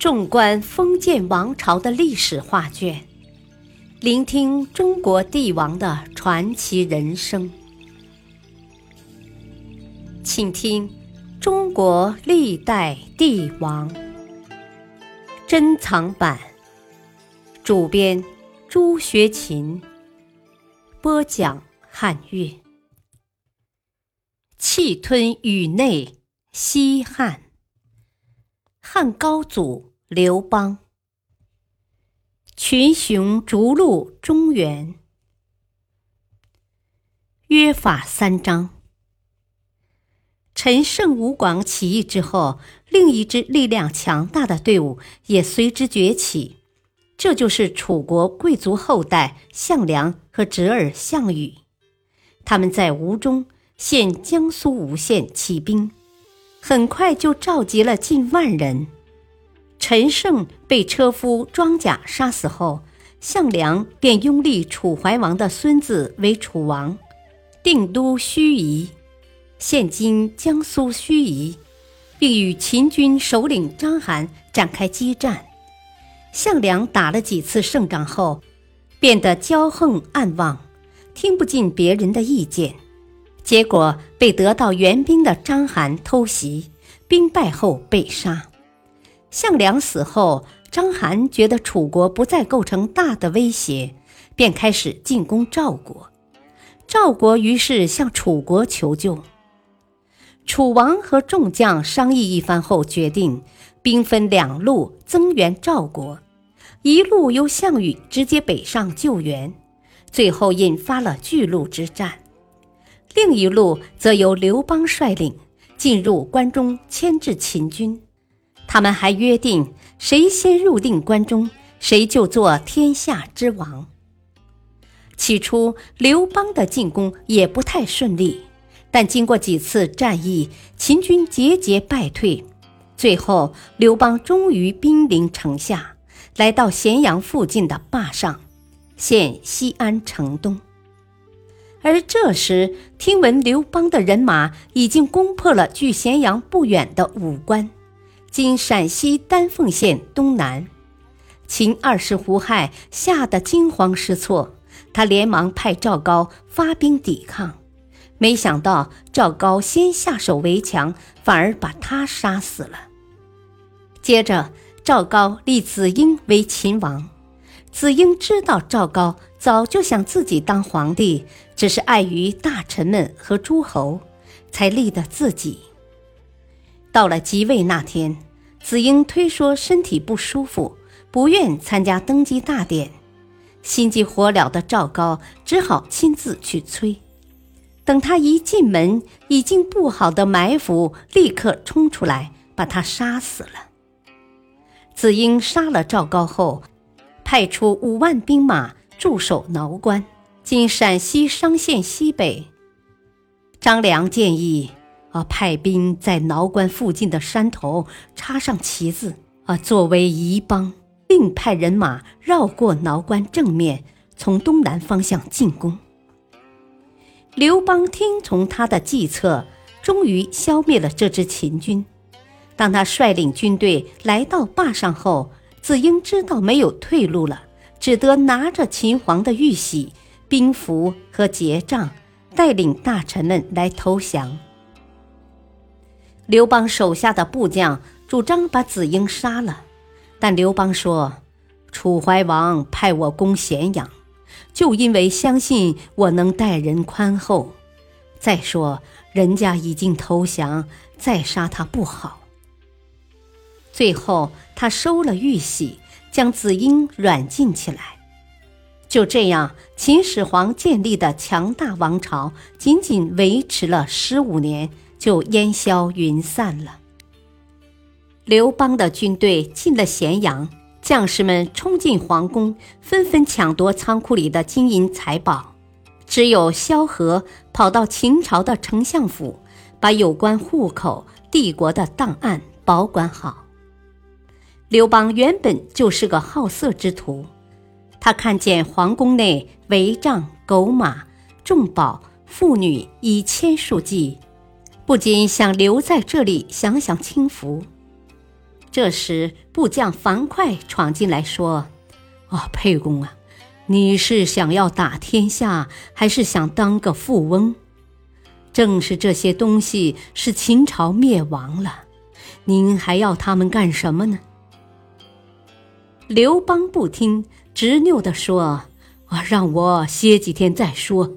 纵观封建王朝的历史画卷，聆听中国帝王的传奇人生，请听《中国历代帝王》珍藏版，主编朱学勤，播讲汉乐。气吞宇内，西汉，汉高祖刘邦，群雄逐鹿中原，约法三章。陈胜吴广起义之后，另一支力量强大的队伍也随之崛起，这就是楚国贵族后代项梁和侄儿项羽，他们在吴中。现江苏吴县起兵，很快就召集了近万人。陈胜被车夫庄贾杀死后，项梁便拥立楚怀王的孙子为楚王，定都盱眙（现今江苏盱眙），并与秦军首领章邯展开激战。项梁打了几次胜仗后，变得骄横暗妄，听不进别人的意见。结果被得到援兵的章邯偷袭，兵败后被杀。项梁死后，章邯觉得楚国不再构成大的威胁，便开始进攻赵国。赵国于是向楚国求救。楚王和众将商议一番后，决定兵分两路增援赵国，一路由项羽直接北上救援，最后引发了巨鹿之战。另一路则由刘邦率领进入关中，牵制秦军。他们还约定，谁先入定关中，谁就做天下之王。起初，刘邦的进攻也不太顺利，但经过几次战役，秦军节节败退。最后，刘邦终于兵临城下，来到咸阳附近的坝上，现西安城东。而这时，听闻刘邦的人马已经攻破了距咸阳不远的武关，今陕西丹凤县东南。秦二世胡亥吓得惊慌失措，他连忙派赵高发兵抵抗，没想到赵高先下手为强，反而把他杀死了。接着，赵高立子婴为秦王。子婴知道赵高早就想自己当皇帝，只是碍于大臣们和诸侯，才立的自己。到了即位那天，子婴推说身体不舒服，不愿参加登基大典。心急火燎的赵高只好亲自去催。等他一进门，已经布好的埋伏立刻冲出来，把他杀死了。子婴杀了赵高后。派出五万兵马驻守挠关，今陕西商县西北。张良建议啊，派兵在挠关附近的山头插上旗子啊，作为疑邦，并派人马绕过挠关正面，从东南方向进攻。刘邦听从他的计策，终于消灭了这支秦军。当他率领军队来到坝上后，子婴知道没有退路了，只得拿着秦皇的玉玺、兵符和结账，带领大臣们来投降。刘邦手下的部将主张把子婴杀了，但刘邦说：“楚怀王派我攻咸阳，就因为相信我能待人宽厚。再说人家已经投降，再杀他不好。”最后，他收了玉玺，将子婴软禁起来。就这样，秦始皇建立的强大王朝仅仅维持了十五年，就烟消云散了。刘邦的军队进了咸阳，将士们冲进皇宫，纷纷抢夺仓库里的金银财宝。只有萧何跑到秦朝的丞相府，把有关户口、帝国的档案保管好。刘邦原本就是个好色之徒，他看见皇宫内帷帐、狗马、重宝、妇女以千数计，不禁想留在这里享享清福。这时，部将樊哙闯进来说：“啊，沛公啊，你是想要打天下，还是想当个富翁？正是这些东西使秦朝灭亡了，您还要他们干什么呢？”刘邦不听，执拗地说：“啊，让我歇几天再说。”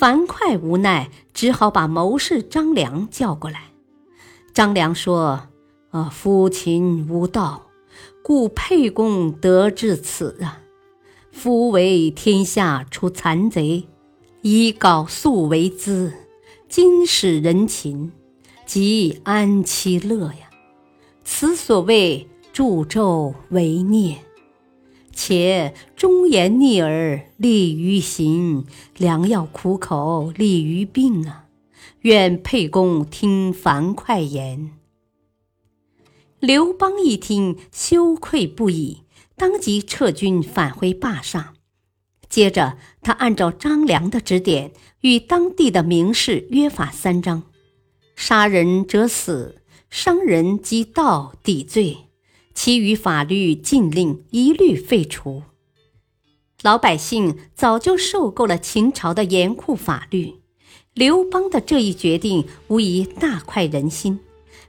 樊哙无奈，只好把谋士张良叫过来。张良说。啊，夫秦无道，故沛公得至此啊！夫为天下出残贼，以缟素为资，今使人禽，即安其乐呀？此所谓助纣为虐，且忠言逆耳利于行，良药苦口利于病啊！愿沛公听樊哙言。刘邦一听，羞愧不已，当即撤军返回霸上。接着，他按照张良的指点，与当地的名士约法三章：杀人者死，伤人及盗抵罪，其余法律禁令一律废除。老百姓早就受够了秦朝的严酷法律，刘邦的这一决定无疑大快人心。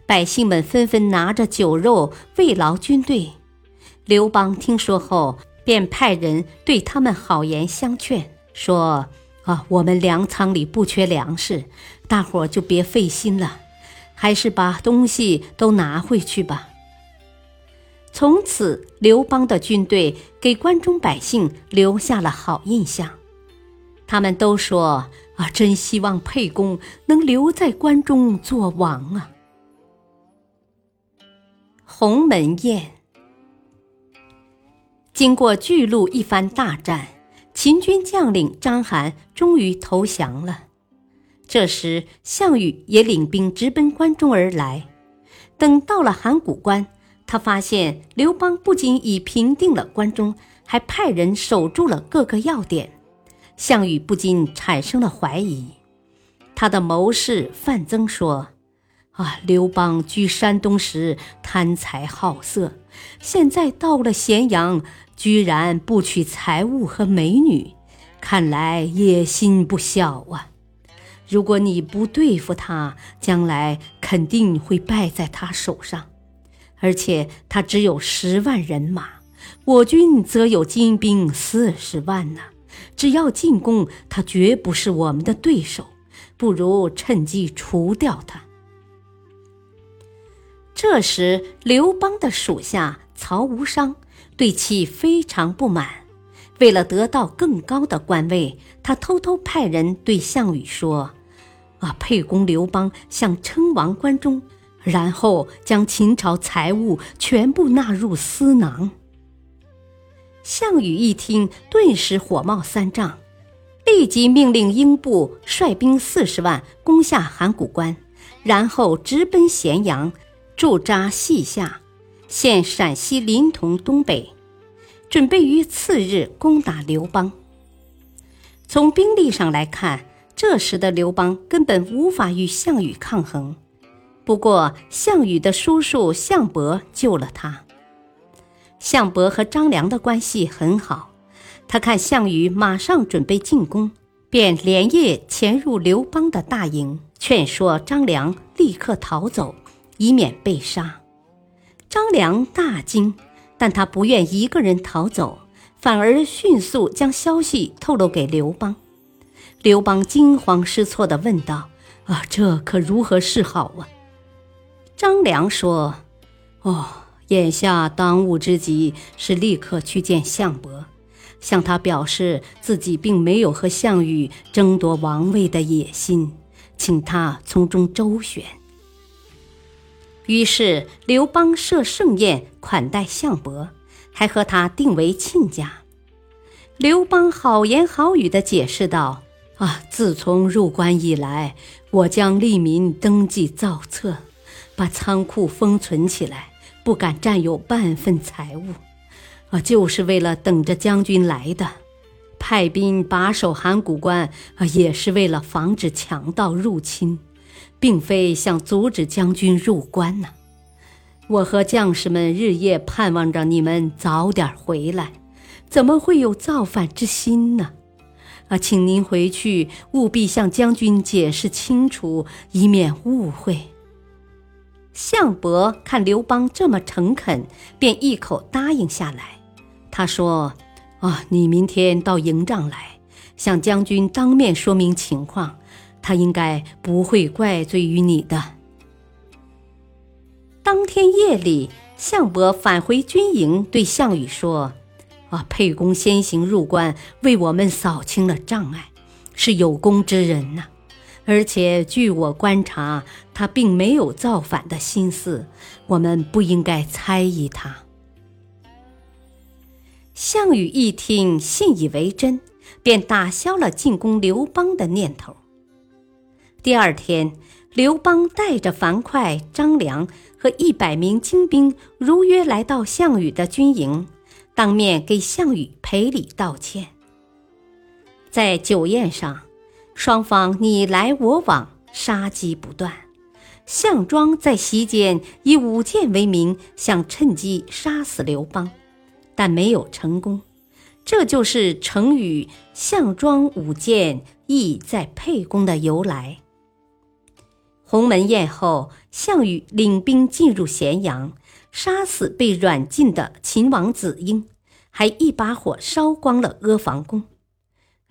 百姓们纷纷拿着酒肉慰劳军队。刘邦听说后，便派人对他们好言相劝，说：“啊，我们粮仓里不缺粮食，大伙儿就别费心了，还是把东西都拿回去吧。”从此，刘邦的军队给关中百姓留下了好印象。他们都说：“啊，真希望沛公能留在关中做王啊！”鸿门宴。经过巨鹿一番大战，秦军将领章邯终于投降了。这时，项羽也领兵直奔关中而来。等到了函谷关，他发现刘邦不仅已平定了关中，还派人守住了各个要点。项羽不禁产生了怀疑。他的谋士范增说。啊！刘邦居山东时贪财好色，现在到了咸阳，居然不取财物和美女，看来野心不小啊！如果你不对付他，将来肯定会败在他手上。而且他只有十万人马，我军则有精兵四十万呢。只要进攻，他绝不是我们的对手。不如趁机除掉他。这时，刘邦的属下曹无伤对其非常不满。为了得到更高的官位，他偷偷派人对项羽说：“啊，沛公刘邦想称王关中，然后将秦朝财物全部纳入私囊。”项羽一听，顿时火冒三丈，立即命令英布率兵四十万攻下函谷关，然后直奔咸阳。驻扎西夏，现陕西临潼东北，准备于次日攻打刘邦。从兵力上来看，这时的刘邦根本无法与项羽抗衡。不过，项羽的叔叔项伯救了他。项伯和张良的关系很好，他看项羽马上准备进攻，便连夜潜入刘邦的大营，劝说张良立刻逃走。以免被杀，张良大惊，但他不愿一个人逃走，反而迅速将消息透露给刘邦。刘邦惊慌失措地问道：“啊，这可如何是好啊？”张良说：“哦，眼下当务之急是立刻去见项伯，向他表示自己并没有和项羽争夺王位的野心，请他从中周旋。”于是，刘邦设盛宴款待项伯，还和他定为亲家。刘邦好言好语地解释道：“啊，自从入关以来，我将利民登记造册，把仓库封存起来，不敢占有半分财物，啊，就是为了等着将军来的。派兵把守函谷关，啊，也是为了防止强盗入侵。”并非想阻止将军入关呢。我和将士们日夜盼望着你们早点回来，怎么会有造反之心呢？啊，请您回去务必向将军解释清楚，以免误会。项伯看刘邦这么诚恳，便一口答应下来。他说：“啊，你明天到营帐来，向将军当面说明情况，他应该不会怪罪于你的。”当天夜里，项伯返回军营，对项羽说：“啊，沛公先行入关，为我们扫清了障碍，是有功之人呐。而且据我观察，他并没有造反的心思，我们不应该猜疑他。”项羽一听，信以为真，便打消了进攻刘邦的念头。第二天，刘邦带着樊哙、张良和一百名精兵，如约来到项羽的军营，当面给项羽赔礼道歉。在酒宴上，双方你来我往，杀机不断。项庄在席间以舞剑为名，想趁机杀死刘邦。但没有成功，这就是成语“项庄舞剑，意在沛公”的由来。鸿门宴后，项羽领兵进入咸阳，杀死被软禁的秦王子婴，还一把火烧光了阿房宫。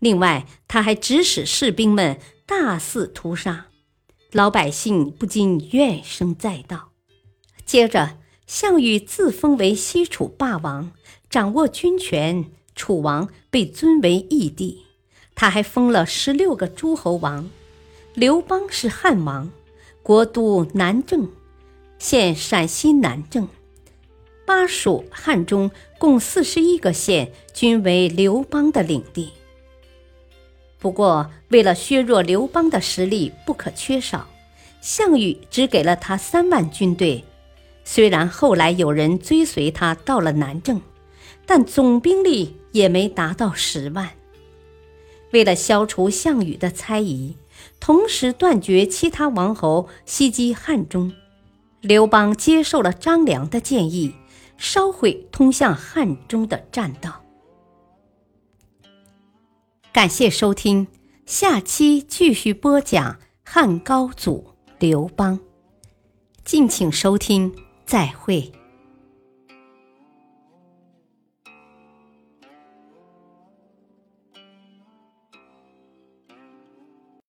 另外，他还指使士兵们大肆屠杀，老百姓不禁怨声载道。接着，项羽自封为西楚霸王。掌握军权，楚王被尊为义帝，他还封了十六个诸侯王。刘邦是汉王，国都南郑，现陕西南郑。巴蜀汉中共四十一个县，均为刘邦的领地。不过，为了削弱刘邦的实力不可缺少，项羽只给了他三万军队。虽然后来有人追随他到了南郑。但总兵力也没达到十万。为了消除项羽的猜疑，同时断绝其他王侯袭击汉中，刘邦接受了张良的建议，烧毁通向汉中的栈道。感谢收听，下期继续播讲汉高祖刘邦。敬请收听，再会。